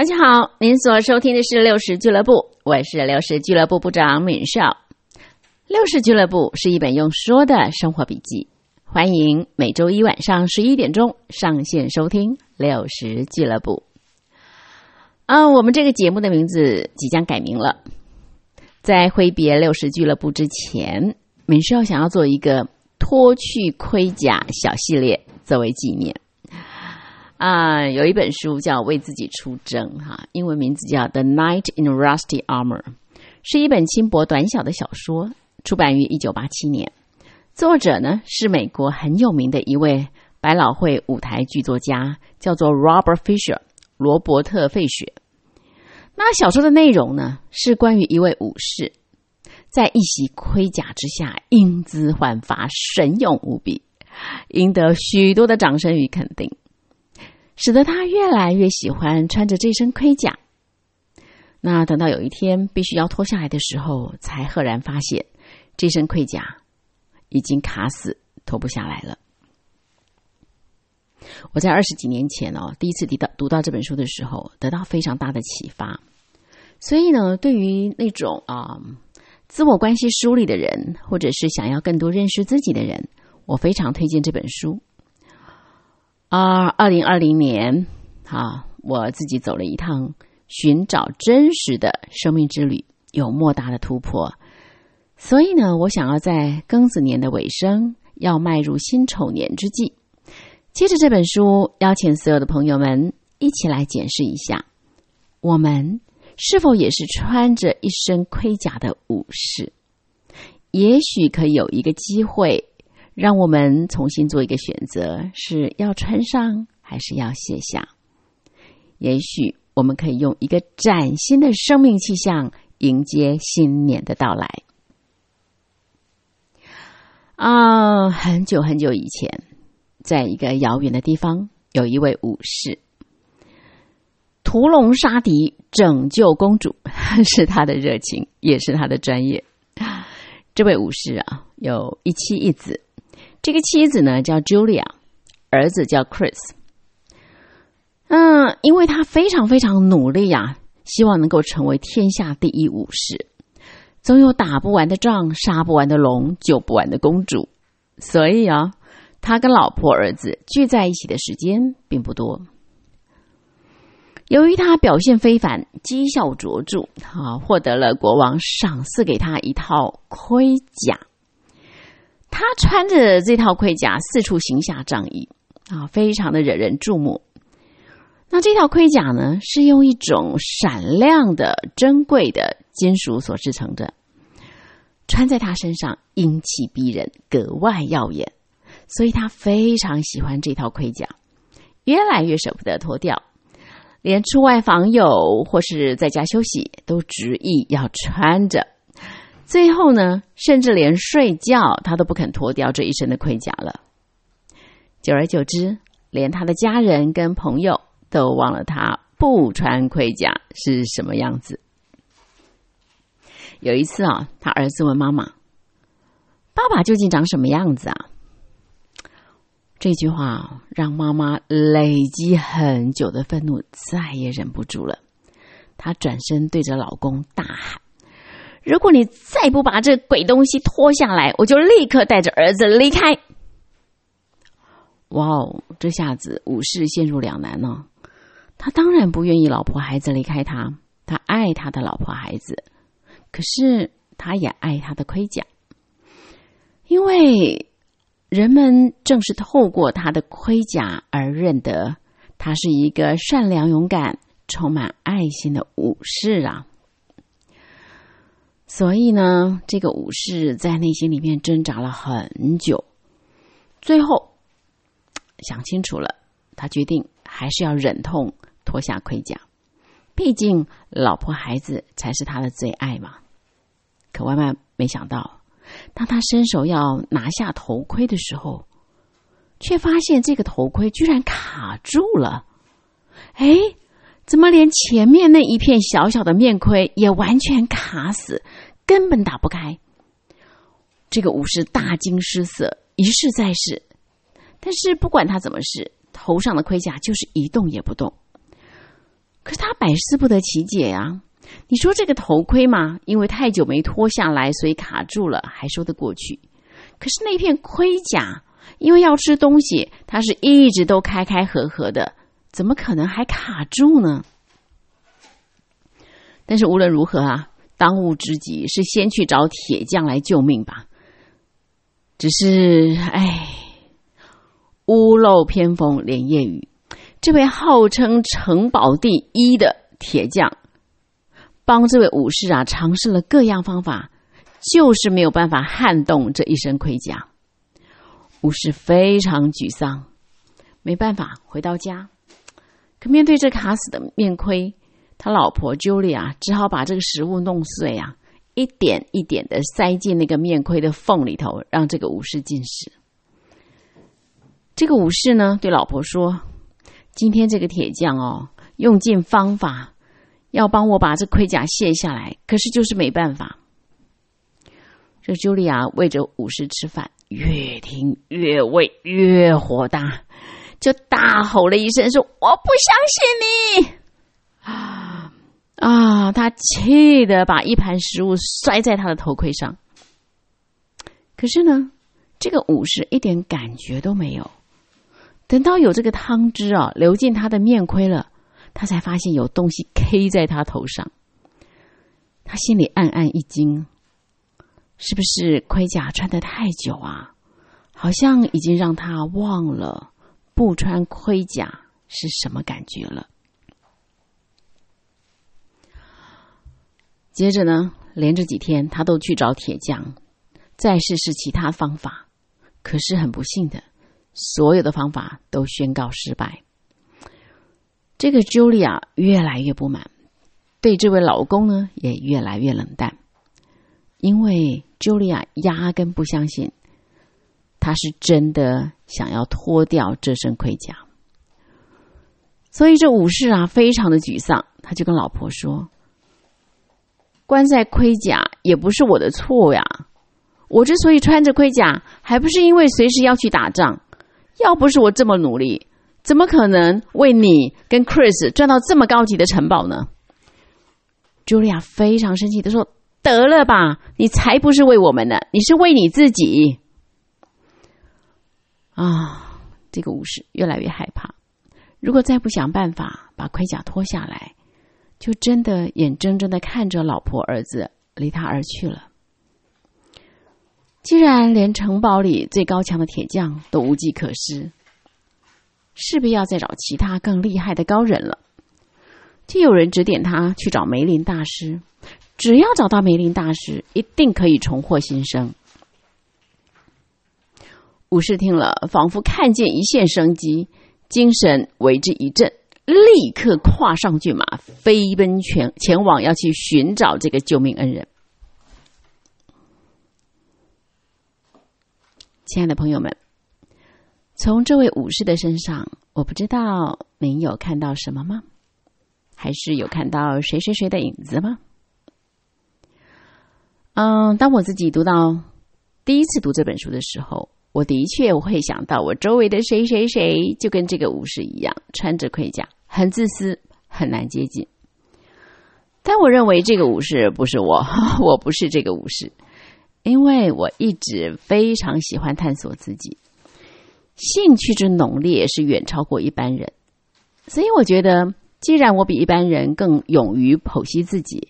大家好，您所收听的是六十俱乐部，我是六十俱乐部部长敏少。六十俱乐部是一本用说的生活笔记，欢迎每周一晚上十一点钟上线收听六十俱乐部。啊，我们这个节目的名字即将改名了。在挥别六十俱乐部之前，敏少想要做一个脱去盔甲小系列作为纪念。啊，有一本书叫《为自己出征》哈，英文名字叫《The Knight in Rusty Armor》，是一本轻薄短小的小说，出版于一九八七年。作者呢是美国很有名的一位百老汇舞台剧作家，叫做 Robert Fisher 罗伯特·费雪。那小说的内容呢是关于一位武士，在一袭盔甲之下英姿焕发，神勇无比，赢得许多的掌声与肯定。使得他越来越喜欢穿着这身盔甲。那等到有一天必须要脱下来的时候，才赫然发现这身盔甲已经卡死，脱不下来了。我在二十几年前哦，第一次读到读到这本书的时候，得到非常大的启发。所以呢，对于那种啊自我关系梳理的人，或者是想要更多认识自己的人，我非常推荐这本书。啊，二零二零年，啊，我自己走了一趟寻找真实的生命之旅，有莫大的突破。所以呢，我想要在庚子年的尾声，要迈入辛丑年之际，接着这本书，邀请所有的朋友们一起来检视一下，我们是否也是穿着一身盔甲的武士？也许可以有一个机会。让我们重新做一个选择：是要穿上，还是要卸下？也许我们可以用一个崭新的生命气象迎接新年的到来。啊，很久很久以前，在一个遥远的地方，有一位武士，屠龙杀敌、拯救公主，是他的热情，也是他的专业。这位武士啊，有一妻一子。这个妻子呢叫 Julia，儿子叫 Chris。嗯，因为他非常非常努力呀，希望能够成为天下第一武士，总有打不完的仗、杀不完的龙、救不完的公主，所以啊，他跟老婆、儿子聚在一起的时间并不多。由于他表现非凡，绩效卓著，啊，获得了国王赏赐给他一套盔甲。他穿着这套盔甲四处行侠仗义，啊，非常的惹人注目。那这套盔甲呢，是用一种闪亮的、珍贵的金属所制成的，穿在他身上英气逼人，格外耀眼。所以他非常喜欢这套盔甲，越来越舍不得脱掉，连出外访友或是在家休息，都执意要穿着。最后呢，甚至连睡觉他都不肯脱掉这一身的盔甲了。久而久之，连他的家人跟朋友都忘了他不穿盔甲是什么样子。有一次啊，他儿子问妈妈：“爸爸究竟长什么样子啊？”这句话让妈妈累积很久的愤怒再也忍不住了，她转身对着老公大喊。如果你再不把这鬼东西脱下来，我就立刻带着儿子离开。哇哦，这下子武士陷入两难了。他当然不愿意老婆孩子离开他，他爱他的老婆孩子，可是他也爱他的盔甲，因为人们正是透过他的盔甲而认得他是一个善良、勇敢、充满爱心的武士啊。所以呢，这个武士在内心里面挣扎了很久，最后想清楚了，他决定还是要忍痛脱下盔甲，毕竟老婆孩子才是他的最爱嘛。可万万没想到，当他伸手要拿下头盔的时候，却发现这个头盔居然卡住了。哎，怎么连前面那一片小小的面盔也完全卡死？根本打不开，这个武士大惊失色，一试再试，但是不管他怎么试，头上的盔甲就是一动也不动。可是他百思不得其解呀。你说这个头盔嘛，因为太久没脱下来，所以卡住了，还说得过去。可是那片盔甲，因为要吃东西，它是一直都开开合合的，怎么可能还卡住呢？但是无论如何啊，当务之急是先去找铁匠来救命吧。只是，哎，屋漏偏逢连夜雨，这位号称城堡第一的铁匠。帮这位武士啊尝试了各样方法，就是没有办法撼动这一身盔甲。武士非常沮丧，没办法回到家。可面对这卡死的面盔，他老婆 Julia 只好把这个食物弄碎啊，一点一点的塞进那个面盔的缝里头，让这个武士进食。这个武士呢对老婆说：“今天这个铁匠哦，用尽方法。”要帮我把这盔甲卸下来，可是就是没办法。这茱莉亚喂着武士吃饭，越听越喂越火大，就大吼了一声说：“我不相信你！”啊啊！他气得把一盘食物摔在他的头盔上。可是呢，这个武士一点感觉都没有。等到有这个汤汁啊流进他的面盔了。他才发现有东西 K 在他头上，他心里暗暗一惊，是不是盔甲穿的太久啊？好像已经让他忘了不穿盔甲是什么感觉了。接着呢，连着几天，他都去找铁匠，再试试其他方法，可是很不幸的，所有的方法都宣告失败。这个 Julia 越来越不满，对这位老公呢也越来越冷淡，因为 Julia 压根不相信他是真的想要脱掉这身盔甲，所以这武士啊非常的沮丧，他就跟老婆说：“关在盔甲也不是我的错呀，我之所以穿着盔甲，还不是因为随时要去打仗，要不是我这么努力。”怎么可能为你跟 Chris 赚到这么高级的城堡呢？Julia 非常生气的说：“得了吧，你才不是为我们呢，你是为你自己。”啊，这个武士越来越害怕。如果再不想办法把盔甲脱下来，就真的眼睁睁的看着老婆儿子离他而去了。既然连城堡里最高强的铁匠都无计可施。势必要再找其他更厉害的高人了。就有人指点他去找梅林大师，只要找到梅林大师，一定可以重获新生。武士听了，仿佛看见一线生机，精神为之一振，立刻跨上骏马，飞奔前前往，要去寻找这个救命恩人。亲爱的朋友们。从这位武士的身上，我不知道您有看到什么吗？还是有看到谁谁谁的影子吗？嗯，当我自己读到第一次读这本书的时候，我的确我会想到我周围的谁谁谁就跟这个武士一样，穿着盔甲，很自私，很难接近。但我认为这个武士不是我，我不是这个武士，因为我一直非常喜欢探索自己。兴趣之浓烈是远超过一般人，所以我觉得，既然我比一般人更勇于剖析自己，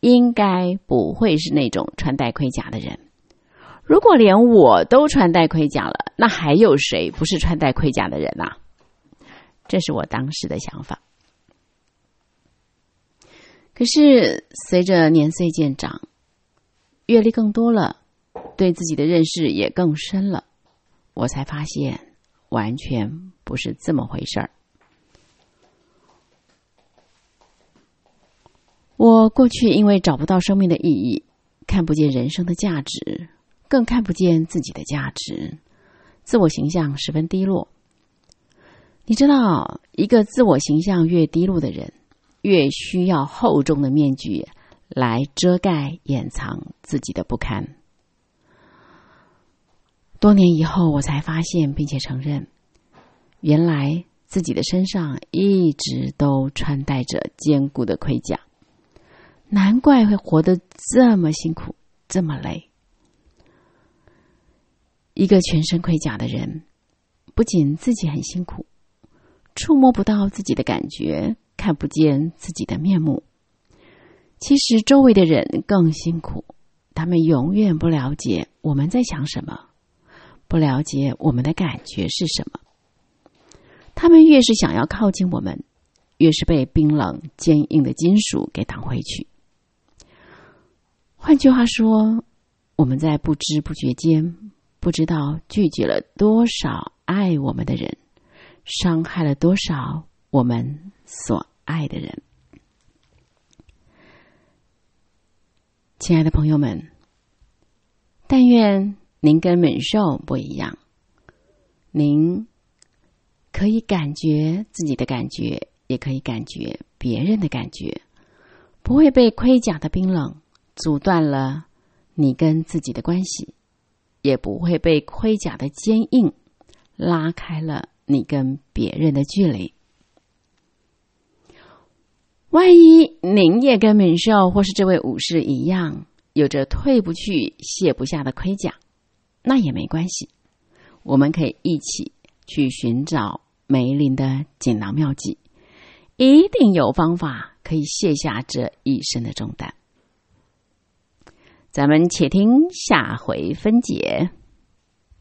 应该不会是那种穿戴盔甲的人。如果连我都穿戴盔甲了，那还有谁不是穿戴盔甲的人啊？这是我当时的想法。可是随着年岁渐长，阅历更多了，对自己的认识也更深了，我才发现。完全不是这么回事儿。我过去因为找不到生命的意义，看不见人生的价值，更看不见自己的价值，自我形象十分低落。你知道，一个自我形象越低落的人，越需要厚重的面具来遮盖、掩藏自己的不堪。多年以后，我才发现并且承认，原来自己的身上一直都穿戴着坚固的盔甲，难怪会活得这么辛苦，这么累。一个全身盔甲的人，不仅自己很辛苦，触摸不到自己的感觉，看不见自己的面目，其实周围的人更辛苦。他们永远不了解我们在想什么，不了解我们的感觉是什么。他们越是想要靠近我们，越是被冰冷坚硬的金属给挡回去。换句话说，我们在不知不觉间，不知道拒绝了多少爱我们的人，伤害了多少我们所爱的人。亲爱的朋友们，但愿您跟猛兽不一样，您。可以感觉自己的感觉，也可以感觉别人的感觉，不会被盔甲的冰冷阻断了你跟自己的关系，也不会被盔甲的坚硬拉开了你跟别人的距离。万一您也跟敏寿或是这位武士一样，有着退不去、卸不下的盔甲，那也没关系，我们可以一起。去寻找梅林的锦囊妙计，一定有方法可以卸下这一身的重担。咱们且听下回分解。